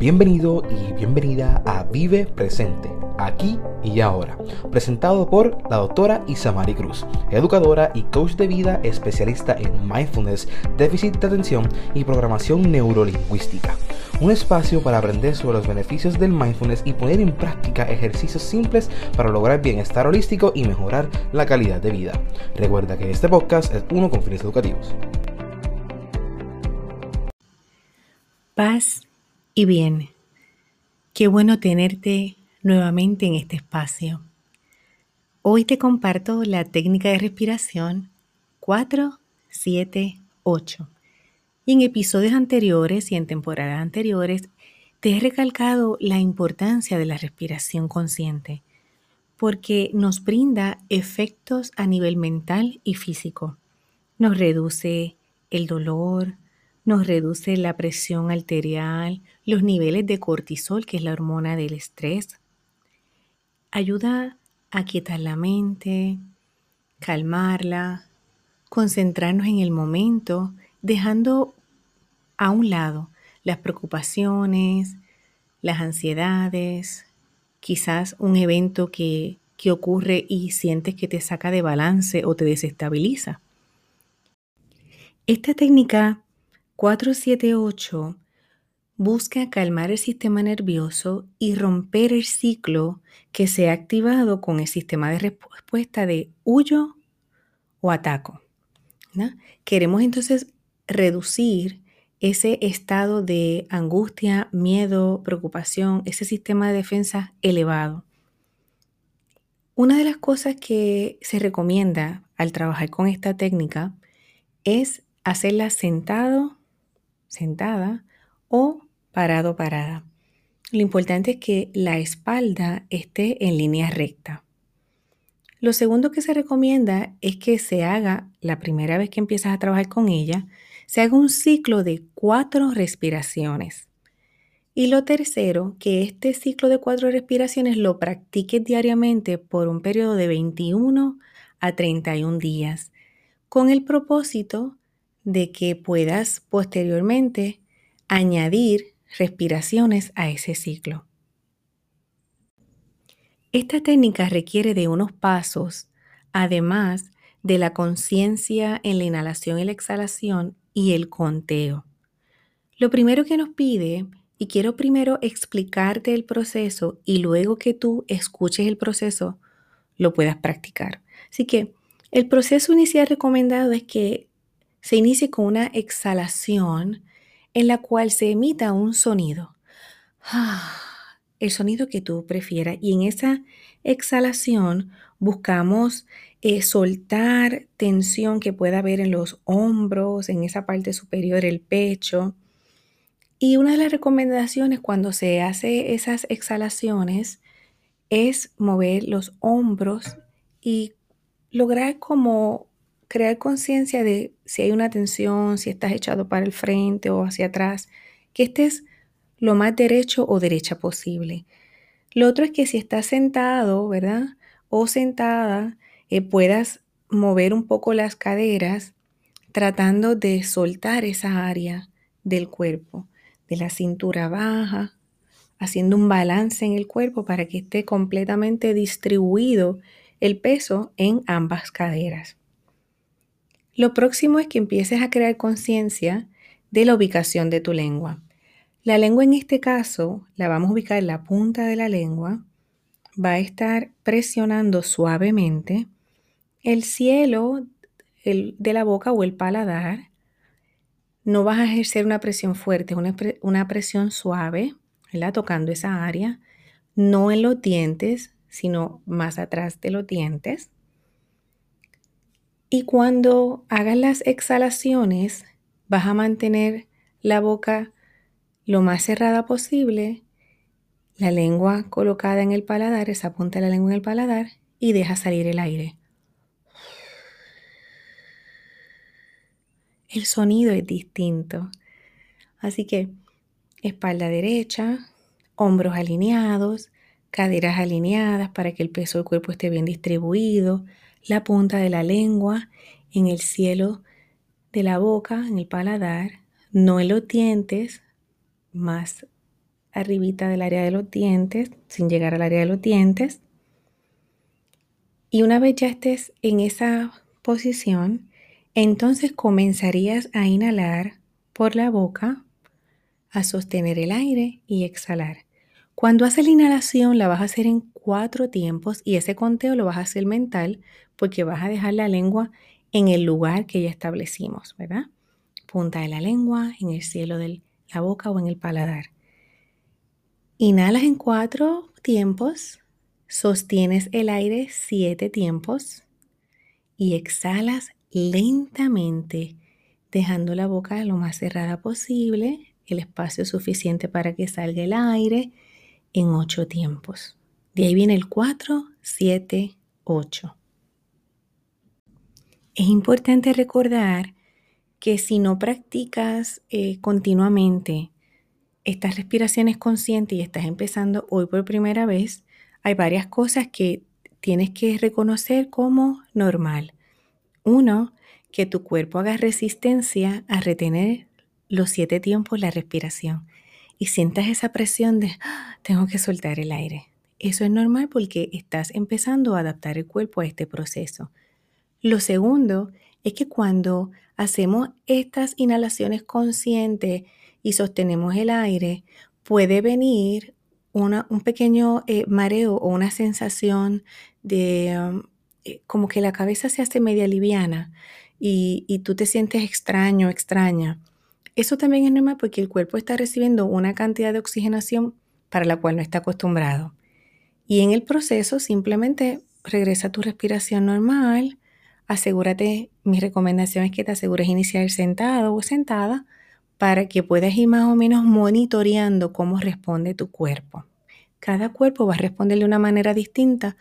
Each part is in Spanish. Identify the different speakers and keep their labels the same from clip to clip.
Speaker 1: Bienvenido y bienvenida a Vive Presente, aquí y ahora, presentado por la doctora Isamari Cruz, educadora y coach de vida especialista en mindfulness, déficit de atención y programación neurolingüística. Un espacio para aprender sobre los beneficios del mindfulness y poner en práctica ejercicios simples para lograr bienestar holístico y mejorar la calidad de vida. Recuerda que este podcast es uno con fines educativos.
Speaker 2: Paz y bien. Qué bueno tenerte nuevamente en este espacio. Hoy te comparto la técnica de respiración 478. Y en episodios anteriores y en temporadas anteriores te he recalcado la importancia de la respiración consciente porque nos brinda efectos a nivel mental y físico. Nos reduce el dolor, nos reduce la presión arterial, los niveles de cortisol, que es la hormona del estrés. Ayuda a quietar la mente, calmarla, concentrarnos en el momento, dejando a un lado las preocupaciones, las ansiedades, quizás un evento que, que ocurre y sientes que te saca de balance o te desestabiliza. Esta técnica 478 busca calmar el sistema nervioso y romper el ciclo que se ha activado con el sistema de respuesta de huyo o ataco. Queremos entonces reducir ese estado de angustia, miedo, preocupación, ese sistema de defensa elevado. Una de las cosas que se recomienda al trabajar con esta técnica es hacerla sentado sentada o parado parada. Lo importante es que la espalda esté en línea recta. Lo segundo que se recomienda es que se haga, la primera vez que empiezas a trabajar con ella, se haga un ciclo de cuatro respiraciones. Y lo tercero, que este ciclo de cuatro respiraciones lo practiques diariamente por un periodo de 21 a 31 días, con el propósito de que puedas posteriormente añadir respiraciones a ese ciclo. Esta técnica requiere de unos pasos, además de la conciencia en la inhalación y la exhalación y el conteo. Lo primero que nos pide, y quiero primero explicarte el proceso y luego que tú escuches el proceso, lo puedas practicar. Así que el proceso inicial recomendado es que se inicie con una exhalación en la cual se emita un sonido. El sonido que tú prefieras. Y en esa exhalación buscamos eh, soltar tensión que pueda haber en los hombros, en esa parte superior, el pecho. Y una de las recomendaciones cuando se hace esas exhalaciones es mover los hombros y lograr como crear conciencia de si hay una tensión, si estás echado para el frente o hacia atrás, que estés lo más derecho o derecha posible. Lo otro es que si estás sentado, ¿verdad? O sentada, eh, puedas mover un poco las caderas tratando de soltar esa área del cuerpo, de la cintura baja, haciendo un balance en el cuerpo para que esté completamente distribuido el peso en ambas caderas. Lo próximo es que empieces a crear conciencia de la ubicación de tu lengua. La lengua en este caso la vamos a ubicar en la punta de la lengua. Va a estar presionando suavemente el cielo de la boca o el paladar. No vas a ejercer una presión fuerte, es una, presión suave, tocando esa área. No en los dientes, sino más atrás de los dientes. Y cuando hagas las exhalaciones, vas a mantener la boca lo más cerrada posible, la lengua colocada en el paladar, esa punta de la lengua en el paladar, y deja salir el aire. El sonido es distinto. Así que espalda derecha, hombros alineados, caderas alineadas para que el peso del cuerpo esté bien distribuido, la punta de la lengua en el cielo de la boca, en el paladar, no en los dientes, más arribita del área de los dientes, sin llegar al área de los dientes. Y una vez ya estés en esa posición, entonces comenzarías a inhalar por la boca, a sostener el aire y exhalar. Cuando haces la inhalación la vas a hacer en cuatro tiempos y ese conteo lo vas a hacer mental porque vas a dejar la lengua en el lugar que ya establecimos, ¿verdad? Punta de la lengua, en el cielo de la boca o en el paladar. Inhalas en cuatro tiempos, sostienes el aire siete tiempos y exhalas lentamente, dejando la boca lo más cerrada posible, el espacio suficiente para que salga el aire en ocho tiempos. De ahí viene el 4, 7, 8. Es importante recordar que si no practicas eh, continuamente estas respiraciones conscientes y estás empezando hoy por primera vez, hay varias cosas que tienes que reconocer como normal. Uno, que tu cuerpo haga resistencia a retener los siete tiempos la respiración y sientas esa presión de ah, tengo que soltar el aire. Eso es normal porque estás empezando a adaptar el cuerpo a este proceso. Lo segundo es que cuando hacemos estas inhalaciones conscientes y sostenemos el aire, puede venir un pequeño eh, mareo o una sensación de um, eh, como que la cabeza se hace media liviana y tú te sientes extraño, extraña. Eso también es normal porque el cuerpo está recibiendo una cantidad de oxigenación para la cual no está acostumbrado. Y en el proceso simplemente regresa a tu respiración normal, asegúrate, mi recomendación es que te asegures iniciar sentado o sentada para que puedas ir más o menos monitoreando cómo responde tu cuerpo. Cada cuerpo va a responder de una manera distinta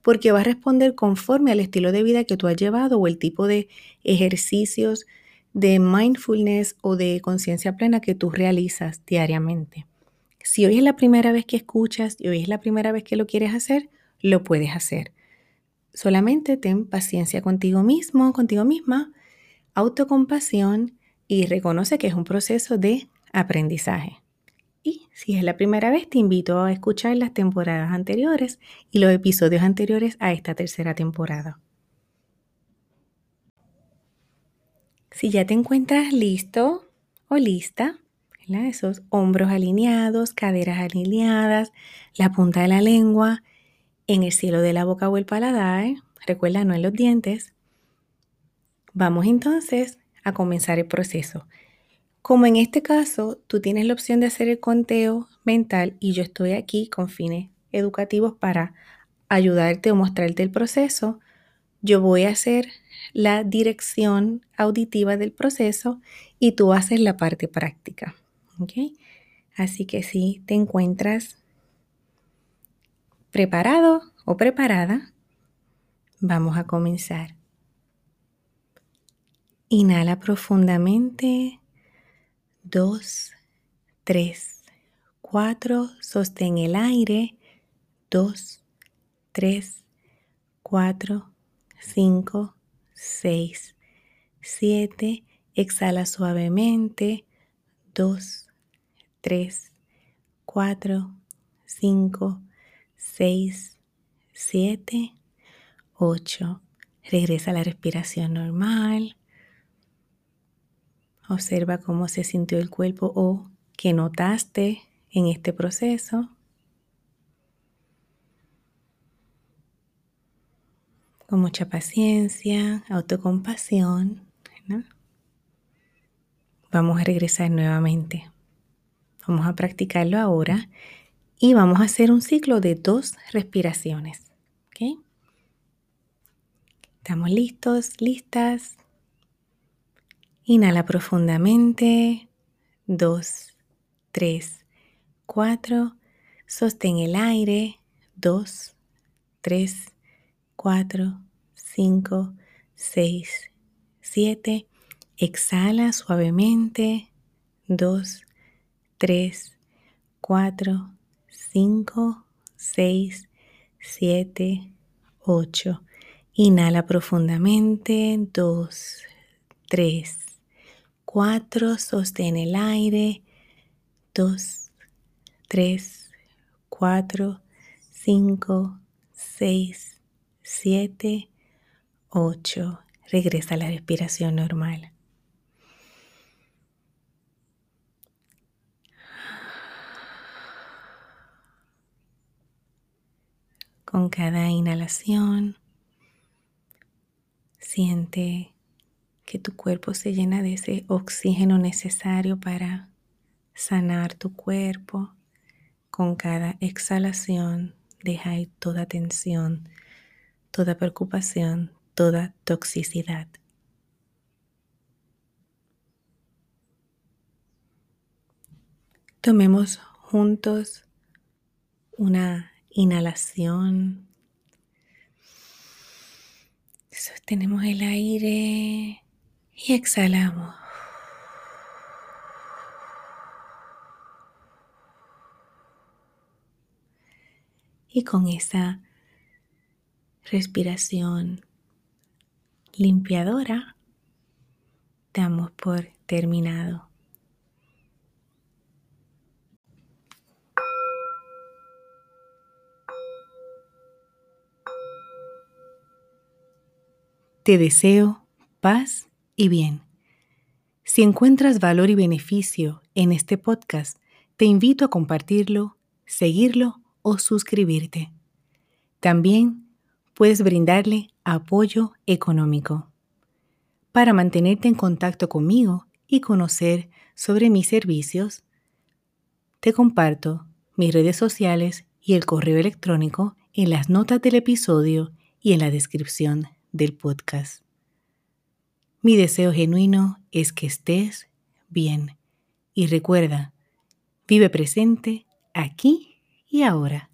Speaker 2: porque va a responder conforme al estilo de vida que tú has llevado o el tipo de ejercicios de mindfulness o de conciencia plena que tú realizas diariamente. Si hoy es la primera vez que escuchas y hoy es la primera vez que lo quieres hacer, lo puedes hacer. Solamente ten paciencia contigo mismo, contigo misma, autocompasión y reconoce que es un proceso de aprendizaje. Y si es la primera vez, te invito a escuchar las temporadas anteriores y los episodios anteriores a esta tercera temporada. Si ya te encuentras listo o lista, esos hombros alineados, caderas alineadas, la punta de la lengua en el cielo de la boca o el paladar, recuerda, no en los dientes. Vamos entonces a comenzar el proceso. Como en este caso, tú tienes la opción de hacer el conteo mental y yo estoy aquí con fines educativos para ayudarte o mostrarte el proceso, yo voy a hacer la dirección auditiva del proceso y tú haces la parte práctica. Así que si te encuentras preparado o preparada, vamos a comenzar. Inhala profundamente. Dos, tres, cuatro. Sostén el aire. Dos, tres, cuatro, cinco, seis, siete. Exhala suavemente. Dos, tres, cuatro, cinco, seis, siete, ocho. Regresa a la respiración normal. Observa cómo se sintió el cuerpo o qué notaste en este proceso. Con mucha paciencia, autocompasión. Vamos a regresar nuevamente. Vamos a practicarlo ahora y vamos a hacer un ciclo de dos respiraciones. ¿Estamos listos? ¿Listas? Inhala profundamente. Dos, tres, cuatro. Sostén el aire. Dos, tres, cuatro, cinco, seis, siete. Exhala suavemente. Dos, 3, 4, 5, 6, 7, 8. Inhala profundamente. 2, 3, 4. Sostén el aire. 2, 3, 4, 5, 6, 7, 8. Regresa a la respiración normal. Con cada inhalación, siente que tu cuerpo se llena de ese oxígeno necesario para sanar tu cuerpo. Con cada exhalación, deja ir toda tensión, toda preocupación, toda toxicidad. Tomemos juntos una inhalación. Sostenemos el aire y exhalamos. Y con esa respiración limpiadora, damos por terminado. Te deseo paz y bien. Si encuentras valor y beneficio en este podcast, te invito a compartirlo, seguirlo o suscribirte. También puedes brindarle apoyo económico. Para mantenerte en contacto conmigo y conocer sobre mis servicios, te comparto mis redes sociales y el correo electrónico en las notas del episodio y en la descripción del podcast. Mi deseo genuino es que estés bien y recuerda, vive presente aquí y ahora.